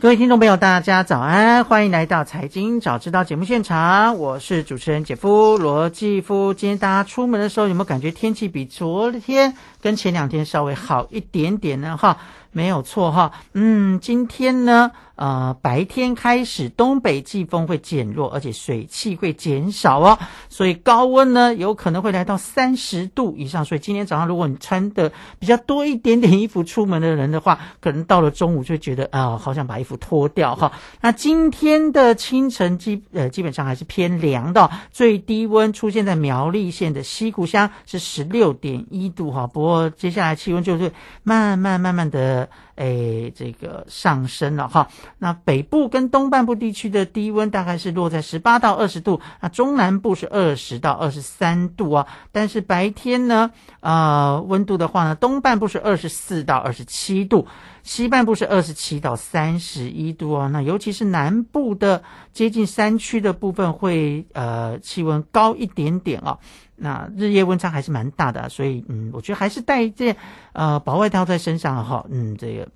各位听众朋友，大家早安，欢迎来到《财经早知道》节目现场，我是主持人姐夫罗继夫。今天大家出门的时候，有没有感觉天气比昨天跟前两天稍微好一点点呢？哈。没有错哈，嗯，今天呢，呃，白天开始东北季风会减弱，而且水汽会减少哦，所以高温呢有可能会来到三十度以上。所以今天早上如果你穿的比较多一点点衣服出门的人的话，可能到了中午就觉得啊，好想把衣服脱掉哈。那今天的清晨基呃基本上还是偏凉的，最低温出现在苗栗县的西谷乡是十六点一度哈。不过接下来气温就是慢慢慢慢的。诶，这个上升了哈。那北部跟东半部地区的低温大概是落在十八到二十度，那中南部是二十到二十三度啊。但是白天呢，呃，温度的话呢，东半部是二十四到二十七度，西半部是二十七到三十一度哦。那尤其是南部的接近山区的部分会呃气温高一点点啊。那日夜温差还是蛮大的，所以嗯，我觉得还是带一件呃薄外套在身上哈，嗯，这个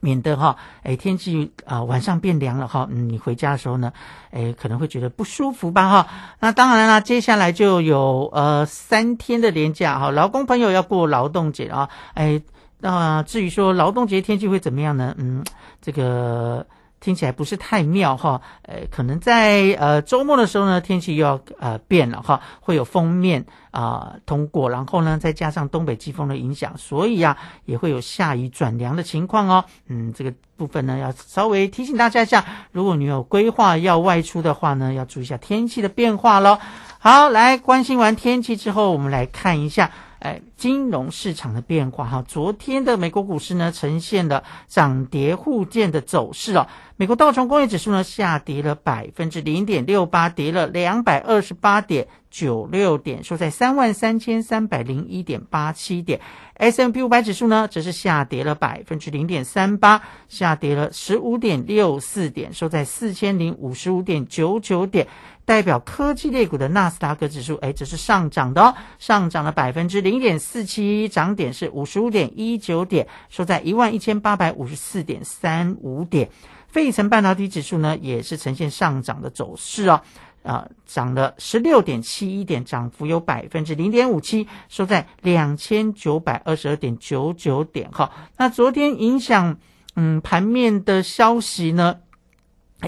免得哈，哎，天气啊晚上变凉了哈，嗯，你回家的时候呢，哎，可能会觉得不舒服吧哈。那当然了，接下来就有呃三天的连假哈，劳工朋友要过劳动节啊，哎，那至于说劳动节天气会怎么样呢？嗯，这个。听起来不是太妙哈，呃，可能在呃周末的时候呢，天气又要呃变了哈，会有封面啊通过，然后呢再加上东北季风的影响，所以呀也会有下雨转凉的情况哦。嗯，这个部分呢要稍微提醒大家一下，如果你有规划要外出的话呢，要注意一下天气的变化喽。好，来关心完天气之后，我们来看一下。哎，金融市场的变化哈，昨天的美国股市呢呈现了涨跌互见的走势哦。美国道琼工业指数呢下跌了百分之零点六八，跌了两百二十八点九六点，收在三万三千三百零一点八七点。S M P 五百指数呢则是下跌了百分之零点三八，下跌了十五点六四点，收在四千零五十五点九九点。代表科技类股的纳斯达克指数，哎，这是上涨的哦，上涨了百分之零点四七，涨点是五十五点一九点，收在一万一千八百五十四点三五点。费城半导体指数呢，也是呈现上涨的走势哦，啊，涨了十六点七一点，涨幅有百分之零点五七，收在两千九百二十二点九九点。哈，那昨天影响嗯盘面的消息呢？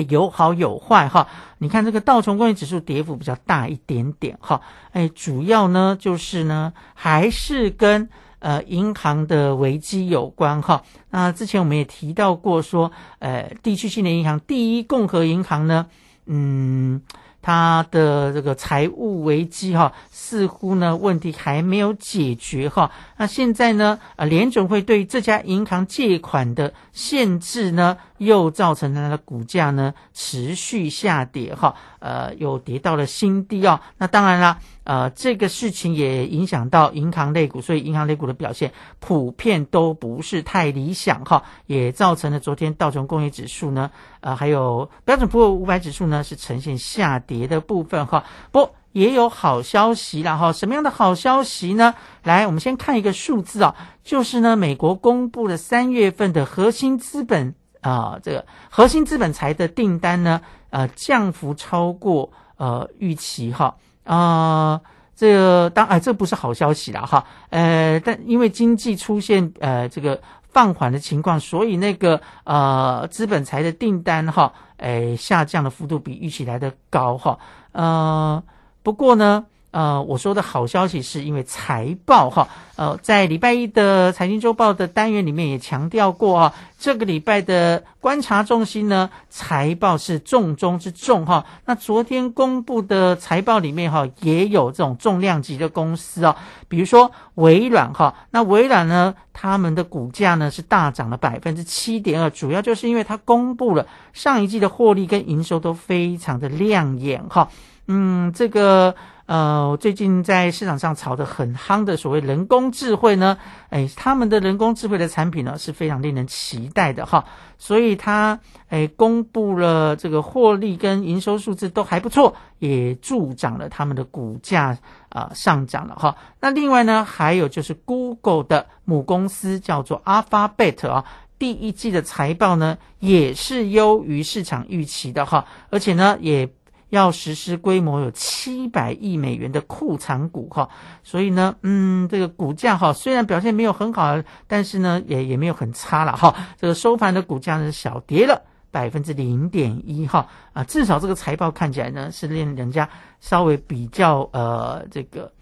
有好有坏哈，你看这个道琼工业指数跌幅比较大一点点哈，哎，主要呢就是呢还是跟呃银行的危机有关哈。那之前我们也提到过说，呃，地区性的银行第一共和银行呢，嗯。他的这个财务危机哈，似乎呢问题还没有解决哈。那现在呢，啊联准会对这家银行借款的限制呢，又造成它的股价呢持续下跌哈，呃，又跌到了新低哦。那当然了。呃，这个事情也影响到银行类股，所以银行类股的表现普遍都不是太理想哈，也造成了昨天道琼工业指数呢，呃，还有标准普尔五百指数呢是呈现下跌的部分哈。不，也有好消息了哈。什么样的好消息呢？来，我们先看一个数字啊，就是呢，美国公布了三月份的核心资本啊，这个核心资本财的订单呢，呃，降幅超过呃预期哈。啊，这个当哎，这不是好消息了哈。呃，但因为经济出现呃这个放缓的情况，所以那个呃资本财的订单哈，哎下降的幅度比预期来的高哈。呃，不过呢，呃，我说的好消息是因为财报哈，呃，在礼拜一的财经周报的单元里面也强调过啊，这个礼拜的观察重心呢，财报是重中之重哈。那昨天公布的财报里面哈，也有这种重量级的公司哦，比如说微软哈，那微软呢，他们的股价呢是大涨了百分之七点二，主要就是因为它公布了上一季的获利跟营收都非常的亮眼哈。嗯，这个。呃，最近在市场上炒得很夯的所谓人工智慧呢，哎，他们的人工智慧的产品呢是非常令人期待的哈，所以它哎公布了这个获利跟营收数字都还不错，也助长了他们的股价啊上涨了哈。那另外呢，还有就是 Google 的母公司叫做 Alphabet 啊，第一季的财报呢也是优于市场预期的哈，而且呢也。要实施规模有七百亿美元的库藏股哈，所以呢，嗯，这个股价哈虽然表现没有很好，但是呢也也没有很差了哈。这个收盘的股价呢小跌了百分之零点一哈啊，至少这个财报看起来呢是令人家稍微比较呃这个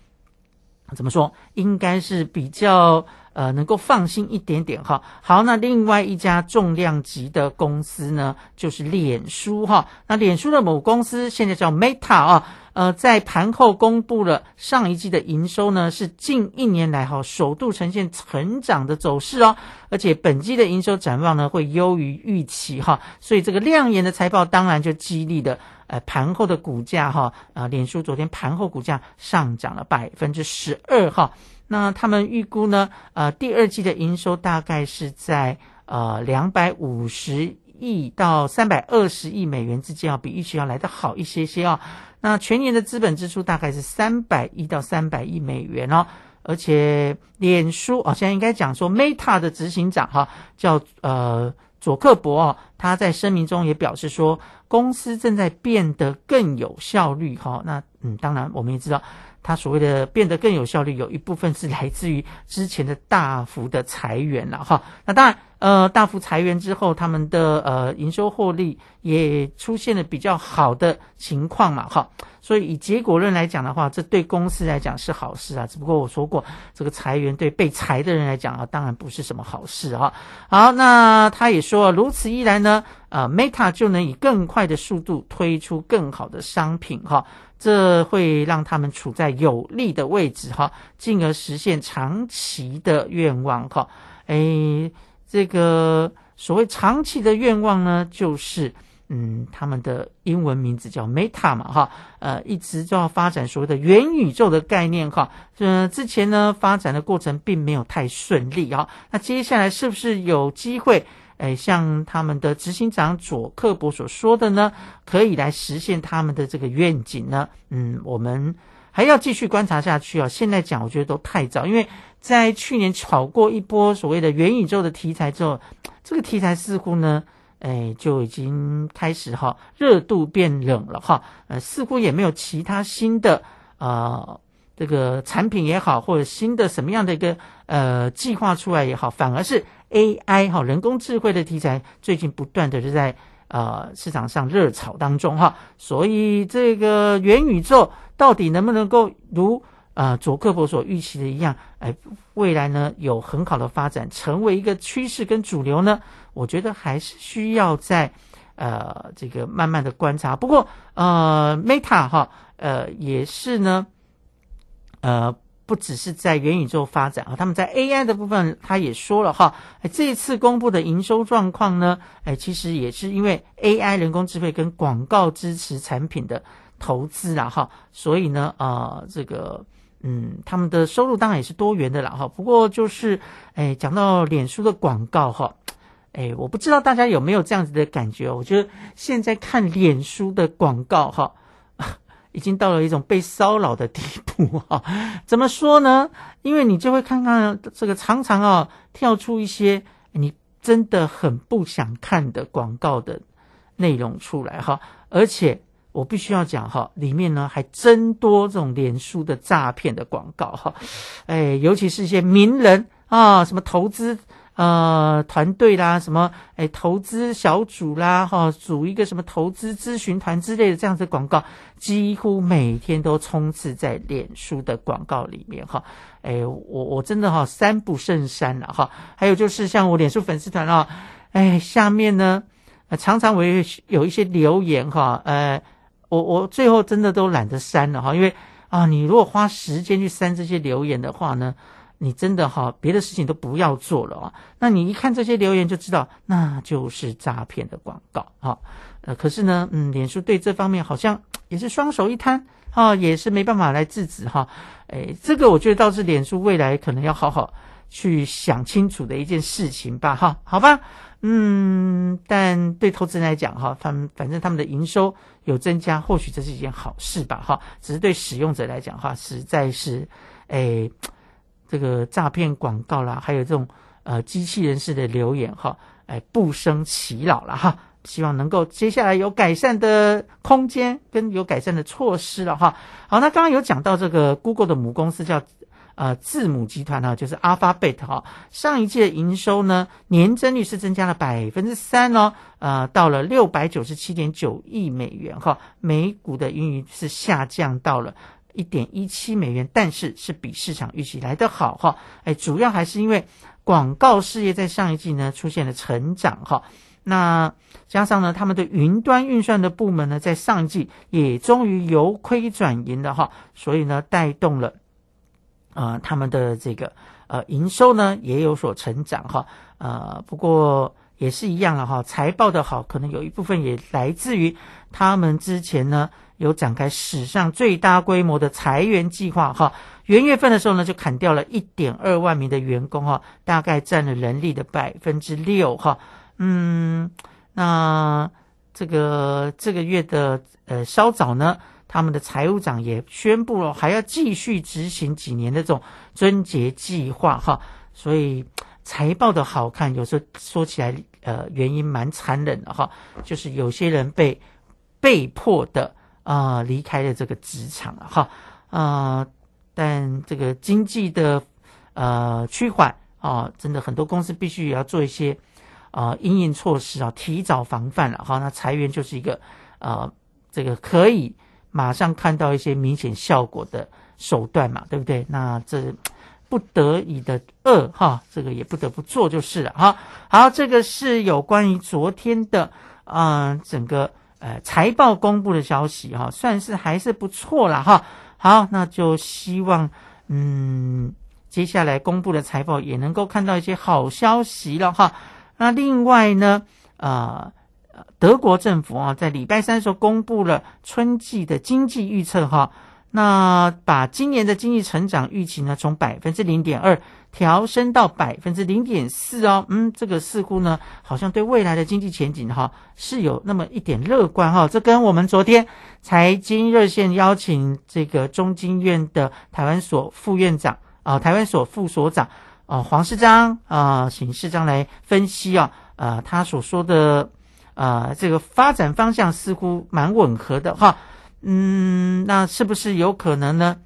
怎么说，应该是比较。呃，能够放心一点点哈。好，那另外一家重量级的公司呢，就是脸书哈。那脸书的某公司现在叫 Meta 啊，呃，在盘后公布了上一季的营收呢，是近一年来哈首度呈现成长的走势哦。而且本季的营收展望呢，会优于预期哈。所以这个亮眼的财报当然就激励的呃盘后的股价哈。啊，脸书昨天盘后股价上涨了百分之十二哈。那他们预估呢？呃，第二季的营收大概是在呃两百五十亿到三百二十亿美元之间啊，比预期要来得好一些些啊。那全年的资本支出大概是三百亿到三百亿美元哦。而且脸书啊，现在应该讲说 Meta 的执行长哈叫呃佐克伯哦，他在声明中也表示说，公司正在变得更有效率哈。那嗯，当然我们也知道。它所谓的变得更有效率，有一部分是来自于之前的大幅的裁员了哈。那当然，呃，大幅裁员之后，他们的呃营收获利也出现了比较好的情况嘛哈。所以以结果论来讲的话，这对公司来讲是好事啊。只不过我说过，这个裁员对被裁的人来讲啊，当然不是什么好事哈。好，那他也说，如此一来呢，呃，Meta 就能以更快的速度推出更好的商品哈。这会让他们处在有利的位置哈，进而实现长期的愿望哈。哎，这个所谓长期的愿望呢，就是嗯，他们的英文名字叫 Meta 嘛哈，呃，一直就要发展所谓的元宇宙的概念哈。呃，之前呢发展的过程并没有太顺利哈，那接下来是不是有机会？哎，像他们的执行长佐克伯所说的呢，可以来实现他们的这个愿景呢。嗯，我们还要继续观察下去啊。现在讲，我觉得都太早，因为在去年炒过一波所谓的元宇宙的题材之后，这个题材似乎呢，哎，就已经开始哈热度变冷了哈。呃，似乎也没有其他新的呃这个产品也好，或者新的什么样的一个呃计划出来也好，反而是。AI 哈，人工智慧的题材最近不断的是在呃市场上热炒当中哈，所以这个元宇宙到底能不能够如呃佐克伯所预期的一样，哎，未来呢有很好的发展，成为一个趋势跟主流呢？我觉得还是需要在呃这个慢慢的观察。不过呃，Meta 哈，呃也是呢，呃。不只是在元宇宙发展啊，他们在 AI 的部分，他也说了哈，这一次公布的营收状况呢，哎，其实也是因为 AI 人工智慧跟广告支持产品的投资啦哈，所以呢，啊，这个，嗯，他们的收入当然也是多元的啦哈。不过就是，哎，讲到脸书的广告哈，哎，我不知道大家有没有这样子的感觉，我觉得现在看脸书的广告哈。已经到了一种被骚扰的地步啊！怎么说呢？因为你就会看看这个常常啊跳出一些你真的很不想看的广告的内容出来哈，而且我必须要讲哈，里面呢还真多这种脸书的诈骗的广告哈，哎，尤其是一些名人啊，什么投资。呃团队啦，什么哎投资小组啦，哈，组一个什么投资咨询团之类的这样子广告，几乎每天都充斥在脸书的广告里面哈。哎，我我真的哈三不胜三了哈。还有就是像我脸书粉丝团啊，哎，下面呢常常我也有一些留言哈，呃，我我最后真的都懒得删了哈，因为啊，你如果花时间去删这些留言的话呢。你真的哈，别的事情都不要做了啊！那你一看这些留言就知道，那就是诈骗的广告哈。呃，可是呢，嗯，脸书对这方面好像也是双手一摊啊，也是没办法来制止哈。哎，这个我觉得倒是脸书未来可能要好好去想清楚的一件事情吧哈。好吧，嗯，但对投资人来讲哈，他们反正他们的营收有增加，或许这是一件好事吧哈。只是对使用者来讲哈，实在是哎。这个诈骗广告啦，还有这种呃机器人式的留言哈，哎不生其扰了哈，希望能够接下来有改善的空间跟有改善的措施了哈。好，那刚刚有讲到这个 Google 的母公司叫呃字母集团呢，就是 Alphabet 哈，上一季的营收呢年增率是增加了百分之三哦，呃到了六百九十七点九亿美元哈，每股的盈余是下降到了。一点一七美元，但是是比市场预期来得好哈，哎，主要还是因为广告事业在上一季呢出现了成长哈，那加上呢他们的云端运算的部门呢在上一季也终于由亏转盈了哈，所以呢带动了呃他们的这个呃营收呢也有所成长哈，呃不过也是一样了哈，财报的好可能有一部分也来自于他们之前呢。有展开史上最大规模的裁员计划，哈，元月份的时候呢，就砍掉了一点二万名的员工，哈，大概占了人力的百分之六，哈，嗯，那这个这个月的呃稍早呢，他们的财务长也宣布了，还要继续执行几年的这种春节计划，哈，所以财报的好看，有时候说起来，呃，原因蛮残忍的，哈，就是有些人被被迫的。啊，离开了这个职场了哈，啊，但这个经济的呃趋缓啊，真的很多公司必须也要做一些啊应应措施啊，提早防范了哈。那裁员就是一个呃这个可以马上看到一些明显效果的手段嘛，对不对？那这不得已的恶哈，这个也不得不做就是了哈。好，这个是有关于昨天的啊整个。呃，财报公布的消息哈，算是还是不错了哈。好，那就希望嗯，接下来公布的财报也能够看到一些好消息了哈。那另外呢，呃，德国政府啊，在礼拜三时候公布了春季的经济预测哈。那把今年的经济成长预期呢，从百分之零点二调升到百分之零点四哦，嗯，这个似乎呢，好像对未来的经济前景哈是有那么一点乐观哈。这跟我们昨天财经热线邀请这个中经院的台湾所副院长啊，台湾所副所长啊黄世章啊，请世章来分析啊，呃，他所说的啊这个发展方向似乎蛮吻合的哈。嗯，那是不是有可能呢？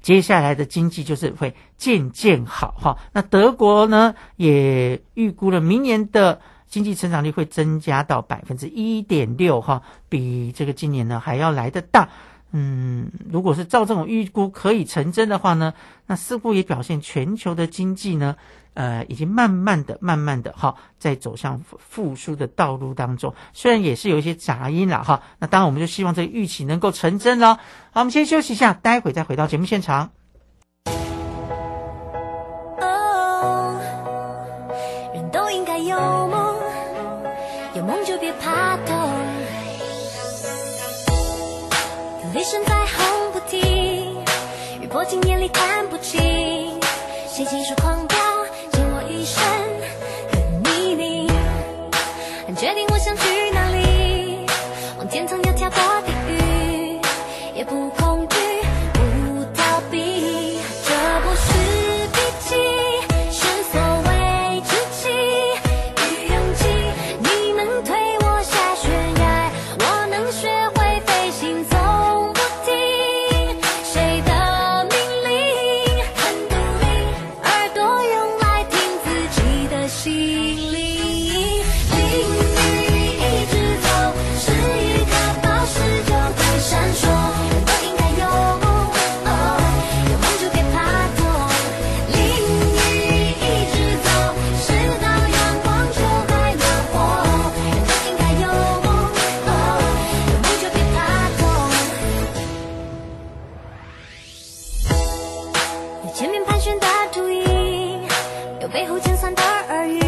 接下来的经济就是会渐渐好哈。那德国呢，也预估了明年的经济成长率会增加到百分之一点六哈，比这个今年呢还要来得大。嗯，如果是照这种预估可以成真的话呢，那似乎也表现全球的经济呢，呃，已经慢慢的、慢慢的哈，在走向复苏的道路当中。虽然也是有一些杂音了哈，那当然我们就希望这个预期能够成真了。好，我们先休息一下，待会再回到节目现场。哦，人都应该有梦，有梦就别怕痛。雷声在轰不停，雨破镜眼里看不清，谁亲手狂奔，想去点的注意有背后尖酸的耳语。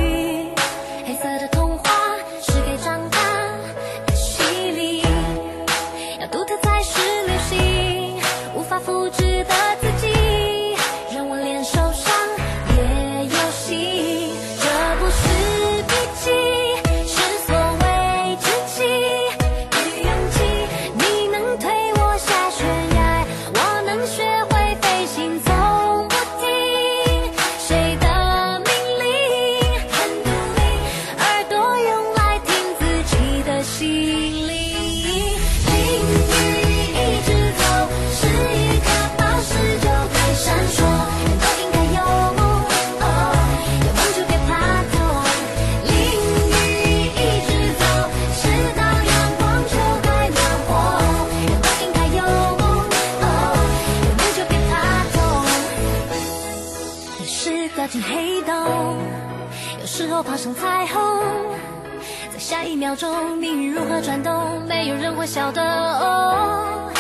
下一秒钟，命运如何转动，没有人会晓得。哦，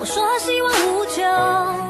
我说希望无穷，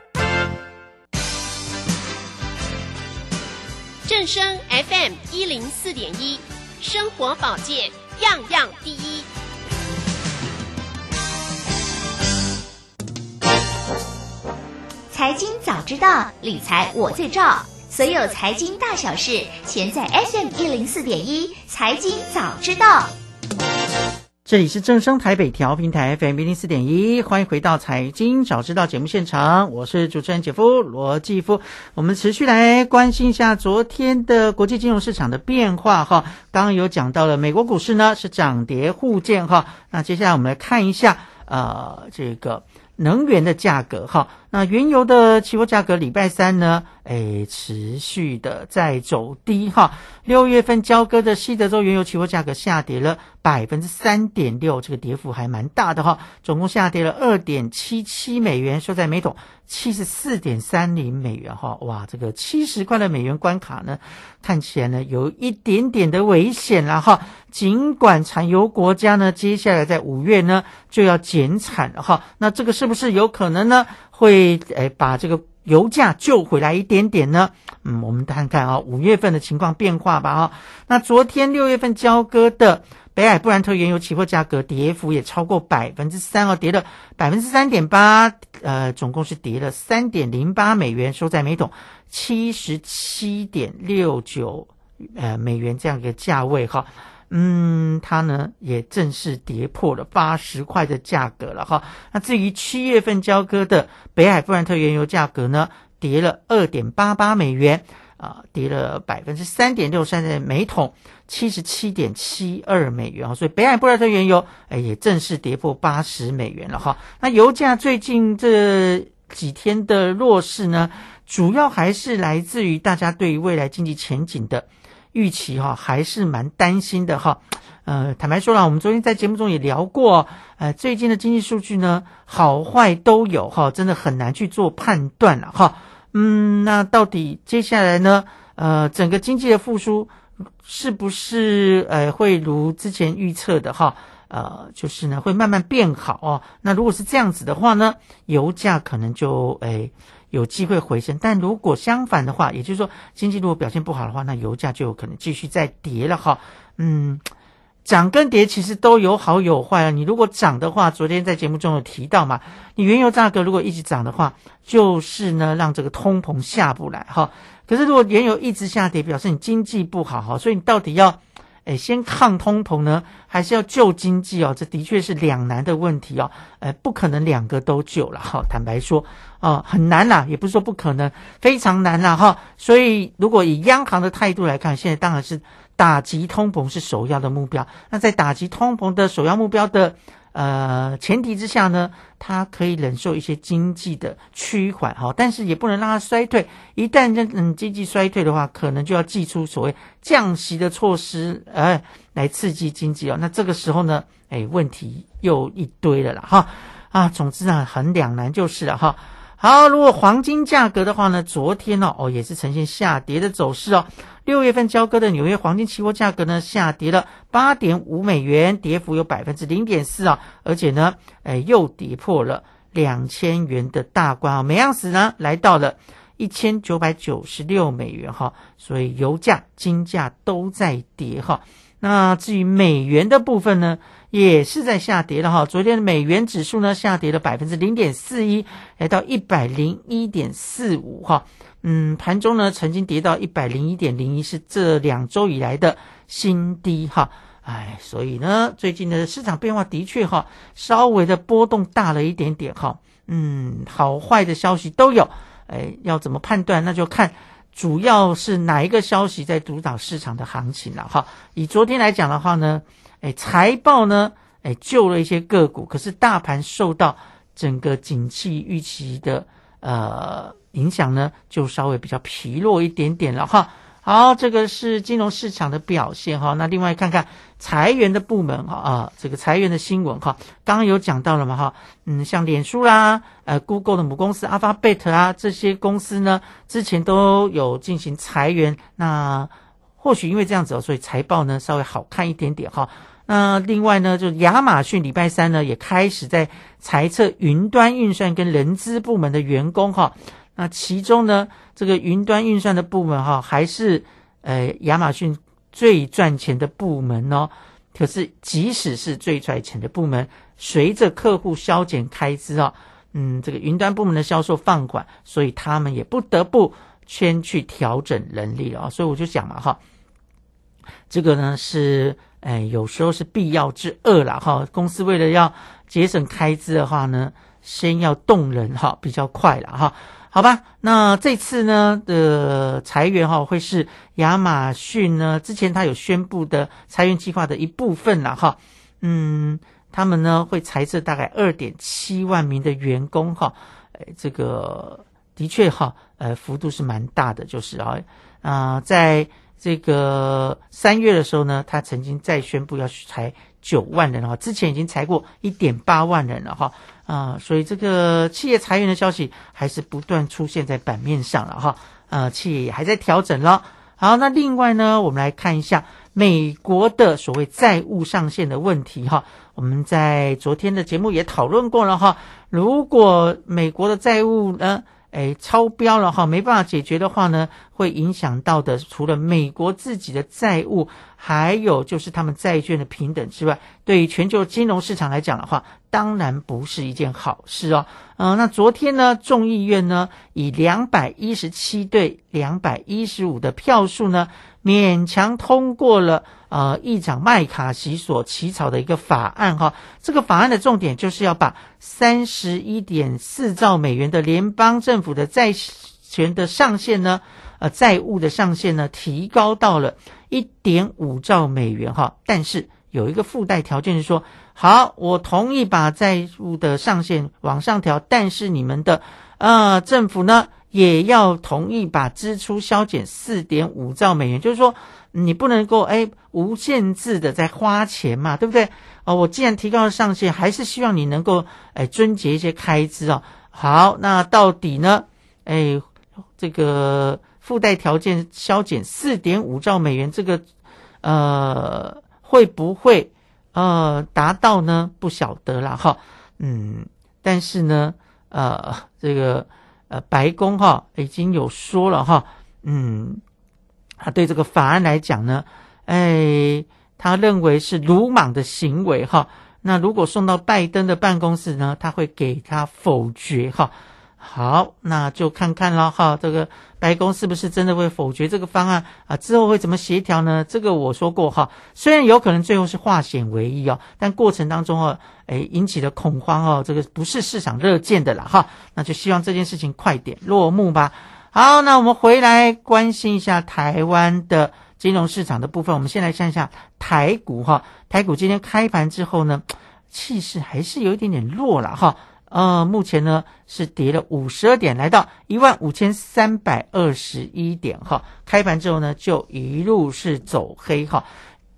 正声 FM 一零四点一，生活保健样样第一。财经早知道，理财我最照。所有财经大小事，全在 FM 一零四点一。财经早知道，这里是正声台北调频台 FM 一零四点一，欢迎回到财经早知道节目现场，我是主持人姐夫罗继夫。我们持续来关心一下昨天的国际金融市场的变化哈。刚刚有讲到了美国股市呢是涨跌互见哈，那接下来我们来看一下呃这个能源的价格哈。那原油的期货价格礼拜三呢，诶，持续的在走低哈。六月份交割的西德州原油期货价格下跌了百分之三点六，这个跌幅还蛮大的哈，总共下跌了二点七七美元，收在每桶七十四点三零美元哈。哇，这个七十块的美元关卡呢，看起来呢有一点点的危险了哈。尽管产油国家呢，接下来在五月呢就要减产了哈，那这个是？不是有可能呢会诶把这个油价救回来一点点呢？嗯，我们看看啊，五月份的情况变化吧啊。那昨天六月份交割的北海布兰特原油期货价格跌幅也超过百分之三哦，跌了百分之三点八，呃，总共是跌了三点零八美元，收在每桶七十七点六九呃美元这样一个价位哈。嗯，它呢也正式跌破了八十块的价格了哈。那至于七月份交割的北海布兰特原油价格呢，跌了二点八八美元，啊，跌了百分之三点六三的每桶七十七点七二美元啊。所以北海布兰特原油哎也正式跌破八十美元了哈。那油价最近这几天的弱势呢，主要还是来自于大家对于未来经济前景的。预期哈还是蛮担心的哈，呃，坦白说了，我们昨天在节目中也聊过，呃，最近的经济数据呢好坏都有哈，真的很难去做判断了哈。嗯，那到底接下来呢，呃，整个经济的复苏是不是呃会如之前预测的哈？呃，就是呢会慢慢变好哦。那如果是这样子的话呢，油价可能就诶。有机会回升，但如果相反的话，也就是说经济如果表现不好的话，那油价就有可能继续再跌了哈。嗯，涨跟跌其实都有好有坏啊。你如果涨的话，昨天在节目中有提到嘛，你原油价格如果一直涨的话，就是呢让这个通膨下不来哈。可是如果原油一直下跌，表示你经济不好哈，所以你到底要。哎，先抗通膨呢，还是要救经济哦？这的确是两难的问题哦。诶，不可能两个都救了哈。坦白说，啊，很难啦，也不是说不可能，非常难啦哈。所以，如果以央行的态度来看，现在当然是打击通膨是首要的目标。那在打击通膨的首要目标的。呃，前提之下呢，它可以忍受一些经济的趋缓哈，但是也不能让它衰退。一旦这嗯经济衰退的话，可能就要祭出所谓降息的措施，哎，来刺激经济哦。那这个时候呢，哎，问题又一堆了啦哈啊，总之啊，很两难就是了哈。好，如果黄金价格的话呢，昨天呢，哦，也是呈现下跌的走势哦。六月份交割的纽约黄金期货价格呢，下跌了八点五美元，跌幅有百分之零点四啊，而且呢，哎，又跌破了两千元的大关啊，每盎司呢来到了一千九百九十六美元哈，所以油价、金价都在跌哈。那至于美元的部分呢？也是在下跌了哈，昨天的美元指数呢下跌了百分之零点四一，来到一百零一点四五哈，嗯，盘中呢曾经跌到一百零一点零一，是这两周以来的新低哈，哎，所以呢，最近的市场变化的确哈，稍微的波动大了一点点哈，嗯，好坏的消息都有，哎，要怎么判断，那就看主要是哪一个消息在主导市场的行情了哈，以昨天来讲的话呢。哎，财报呢？哎，救了一些个股，可是大盘受到整个景气预期的呃影响呢，就稍微比较疲弱一点点了哈。好，这个是金融市场的表现哈。那另外看看裁员的部门哈啊，这个裁员的新闻哈，刚刚有讲到了嘛哈。嗯，像脸书啦，呃，Google 的母公司 Alphabet 啊，这些公司呢，之前都有进行裁员。那或许因为这样子哦，所以财报呢稍微好看一点点哈。那另外呢，就亚马逊礼拜三呢也开始在裁撤云端运算跟人资部门的员工哈。那其中呢，这个云端运算的部门哈，还是呃亚马逊最赚钱的部门哦。可是即使是最赚钱的部门，随着客户削减开支啊，嗯，这个云端部门的销售放缓，所以他们也不得不先去调整人力了啊。所以我就讲嘛哈，这个呢是。哎，有时候是必要之恶了哈。公司为了要节省开支的话呢，先要动人哈，比较快了哈。好吧，那这次呢的裁员哈，会是亚马逊呢之前他有宣布的裁员计划的一部分了哈。嗯，他们呢会裁撤大概二点七万名的员工哈。哎，这个的确哈，呃，幅度是蛮大的，就是啊啊在。这个三月的时候呢，他曾经再宣布要去裁九万人哈，之前已经裁过一点八万人了哈啊，所以这个企业裁员的消息还是不断出现在版面上了哈啊，企业也还在调整了。好，那另外呢，我们来看一下美国的所谓债务上限的问题哈。我们在昨天的节目也讨论过了哈。如果美国的债务呢，哎超标了哈，没办法解决的话呢，会影响到的除了美国自己的债务，还有就是他们债券的平等之外，对于全球金融市场来讲的话，当然不是一件好事哦。嗯、那昨天呢，众议院呢以两百一十七对两百一十五的票数呢，勉强通过了呃议长麦卡锡所起草的一个法案哈。这个法案的重点就是要把三十一点四兆美元的联邦政府的债权的上限呢，呃债务的上限呢提高到了一点五兆美元哈。但是有一个附带条件是说，好，我同意把债务的上限往上调，但是你们的呃政府呢也要同意把支出削减四点五兆美元，就是说你不能够哎无限制的在花钱嘛，对不对？哦，我既然提高了上限，还是希望你能够哎遵节一些开支哦。好，那到底呢？哎，这个附带条件削减四点五兆美元，这个呃会不会呃达到呢？不晓得了哈。嗯，但是呢，呃，这个呃白宫哈已经有说了哈，嗯，他对这个法案来讲呢，哎，他认为是鲁莽的行为哈。那如果送到拜登的办公室呢，他会给他否决哈。好，那就看看了哈，这个白宫是不是真的会否决这个方案啊？之后会怎么协调呢？这个我说过哈，虽然有可能最后是化险为夷哦，但过程当中哦，哎引起的恐慌哦，这个不是市场热见的啦哈。那就希望这件事情快点落幕吧。好，那我们回来关心一下台湾的金融市场的部分。我们先来看一下台股哈，台股今天开盘之后呢，气势还是有一点点弱了哈。呃，目前呢是跌了五十二点，来到一万五千三百二十一点哈。开盘之后呢，就一路是走黑哈。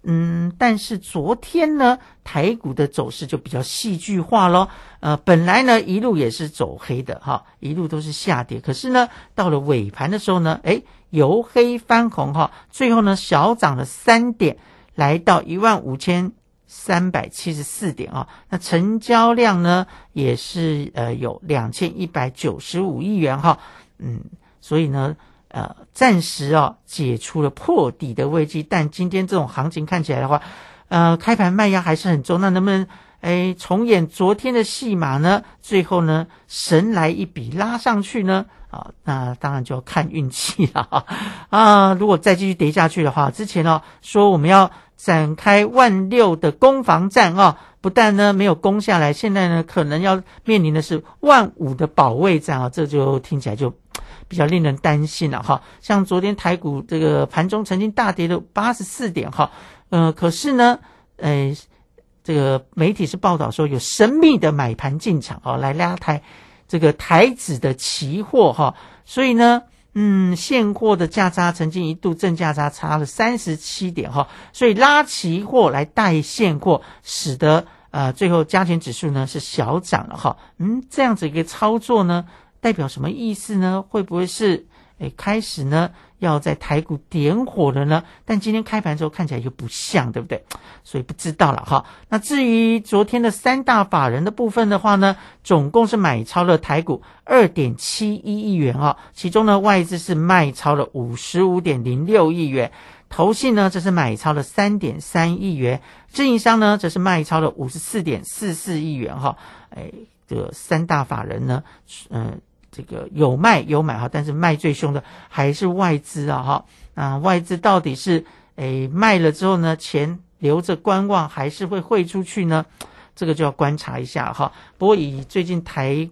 嗯，但是昨天呢，台股的走势就比较戏剧化咯。呃，本来呢一路也是走黑的哈，一路都是下跌。可是呢，到了尾盘的时候呢，诶，由黑翻红哈，最后呢小涨了三点，来到一万五千。三百七十四点啊，那成交量呢也是呃有两千一百九十五亿元哈，嗯，所以呢呃暂时啊解除了破底的危机，但今天这种行情看起来的话，呃开盘卖压还是很重，那能不能哎重演昨天的戏码呢？最后呢神来一笔拉上去呢？啊，那当然就要看运气了啊！如果再继续跌下去的话，之前呢说我们要。展开万六的攻防战啊，不但呢没有攻下来，现在呢可能要面临的是万五的保卫战啊，这就听起来就比较令人担心了哈。像昨天台股这个盘中曾经大跌了八十四点哈，呃，可是呢，呃，这个媒体是报道说有神秘的买盘进场哦，来拉抬这个台指的期货哈，所以呢。嗯，现货的价差曾经一度正价差差了三十七点哈，所以拉期货来带现货，使得呃最后加权指数呢是小涨了哈。嗯，这样子一个操作呢，代表什么意思呢？会不会是诶开始呢？要在台股点火了呢，但今天开盘之后看起来又不像，对不对？所以不知道了哈。那至于昨天的三大法人的部分的话呢，总共是买超了台股二点七一亿元啊，其中呢外资是卖超了五十五点零六亿元，投信呢则是买超了三点三亿元，自营商呢则是卖超了五十四点四四亿元哈。哎，这三大法人呢，嗯。这个有卖有买哈，但是卖最凶的还是外资啊哈。啊，外资到底是诶卖了之后呢，钱留着观望，还是会汇出去呢？这个就要观察一下哈。不过以最近台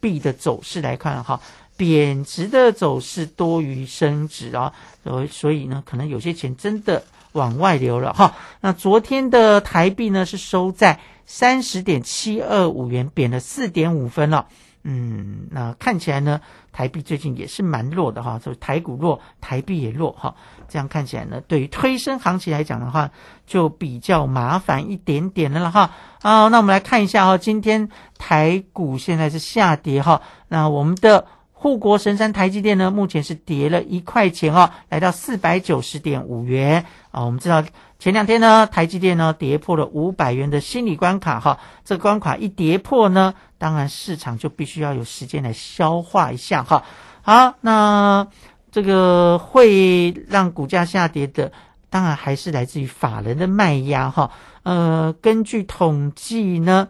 币的走势来看哈，贬值的走势多于升值啊，所所以呢，可能有些钱真的往外流了哈。那昨天的台币呢是收在三十点七二五元，贬了四点五分了。嗯，那看起来呢，台币最近也是蛮弱的哈，所以台股弱，台币也弱哈。这样看起来呢，对于推升行情来讲的话，就比较麻烦一点点的了哈。啊，那我们来看一下哈，今天台股现在是下跌哈，那我们的护国神山台积电呢，目前是跌了一块钱哦，来到四百九十点五元啊。我们知道前两天呢，台积电呢跌破了五百元的心理关卡哈，这个关卡一跌破呢，当然市场就必须要有时间来消化一下哈。好，那这个会让股价下跌的，当然还是来自于法人的卖压哈。呃，根据统计呢，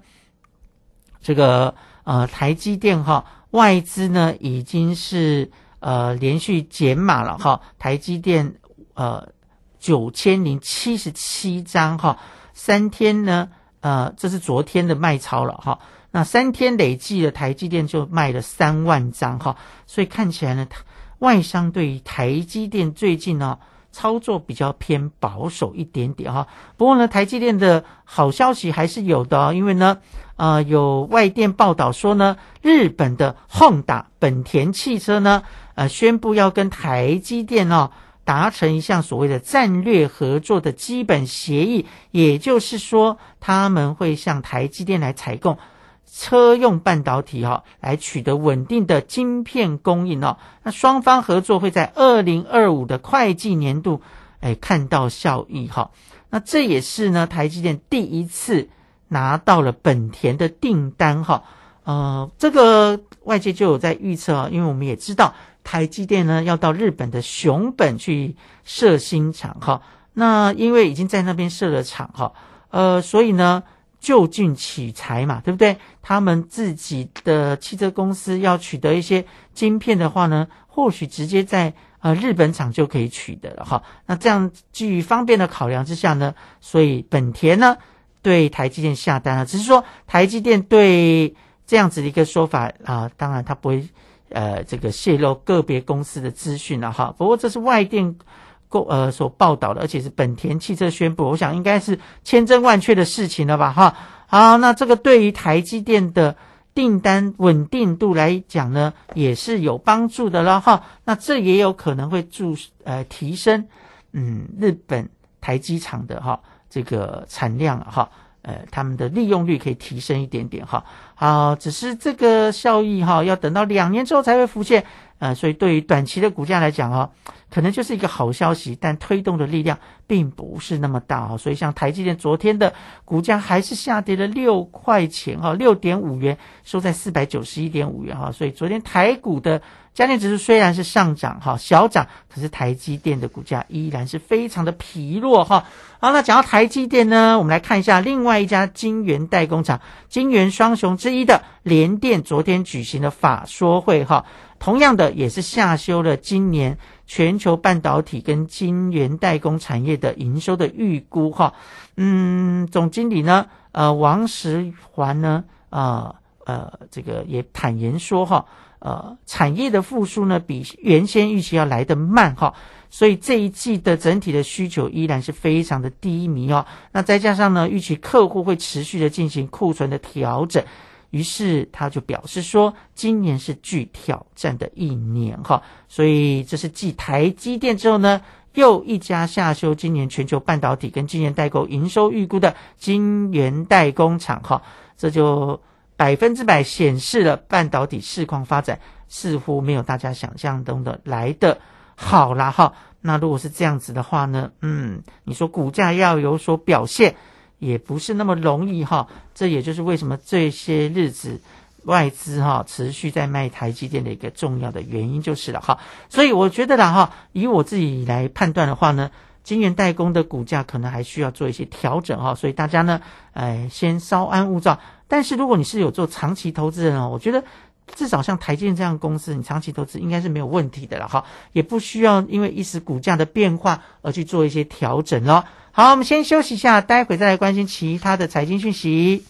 这个呃台积电哈。外资呢已经是呃连续减码了哈，台积电呃九千零七十七张哈，三天呢呃这是昨天的卖超了哈，那三天累计的台积电就卖了三万张哈，所以看起来呢，外商对于台积电最近呢。操作比较偏保守一点点哈，不过呢，台积电的好消息还是有的哦，因为呢，呃，有外电报道说呢，日本的 Honda 本田汽车呢，呃，宣布要跟台积电哦达成一项所谓的战略合作的基本协议，也就是说，他们会向台积电来采购。车用半导体哈，来取得稳定的晶片供应哦。那双方合作会在二零二五的会计年度，哎，看到效益哈。那这也是呢，台积电第一次拿到了本田的订单哈。呃，这个外界就有在预测啊，因为我们也知道台积电呢要到日本的熊本去设新厂哈。那因为已经在那边设了厂哈，呃，所以呢。就近取材嘛，对不对？他们自己的汽车公司要取得一些晶片的话呢，或许直接在呃日本厂就可以取得了哈。那这样基于方便的考量之下呢，所以本田呢对台积电下单了。只是说台积电对这样子的一个说法啊，当然他不会呃这个泄露个别公司的资讯了哈。不过这是外电。购呃所报道的，而且是本田汽车宣布，我想应该是千真万确的事情了吧？哈，好，那这个对于台积电的订单稳定度来讲呢，也是有帮助的了哈。那这也有可能会助呃提升嗯日本台积厂的哈这个产量哈，呃他们的利用率可以提升一点点哈。好，只是这个效益哈要等到两年之后才会浮现。呃，所以对于短期的股价来讲哦，可能就是一个好消息，但推动的力量并不是那么大哦。所以像台积电昨天的股价还是下跌了六块钱哈，六点五元收在四百九十一点五元哈。所以昨天台股的加权指数虽然是上涨哈，小涨，可是台积电的股价依然是非常的疲弱哈。好，那讲到台积电呢，我们来看一下另外一家晶圆代工厂，晶圆双雄之一的联电昨天举行的法说会哈。同样的，也是下修了今年全球半导体跟晶圆代工产业的营收的预估哈。嗯，总经理呢，呃，王石环呢，啊呃，这个也坦言说哈，呃，产业的复苏呢，比原先预期要来得慢哈，所以这一季的整体的需求依然是非常的低迷哦。那再加上呢，预期客户会持续的进行库存的调整。于是他就表示说，今年是具挑战的一年哈，所以这是继台积电之后呢，又一家下修今年全球半导体跟晶圆代工营收预估的晶圆代工厂哈，这就百分之百显示了半导体市况发展似乎没有大家想象中的来的好啦哈。那如果是这样子的话呢，嗯，你说股价要有所表现。也不是那么容易哈，这也就是为什么这些日子外资哈持续在卖台积电的一个重要的原因就是了哈。所以我觉得啦哈，以我自己来判断的话呢，晶圆代工的股价可能还需要做一些调整哈。所以大家呢，哎，先稍安勿躁。但是如果你是有做长期投资人哦，我觉得至少像台建这样公司，你长期投资应该是没有问题的了哈，也不需要因为一时股价的变化而去做一些调整了。好，我们先休息一下，待会再来关心其他的财经讯息。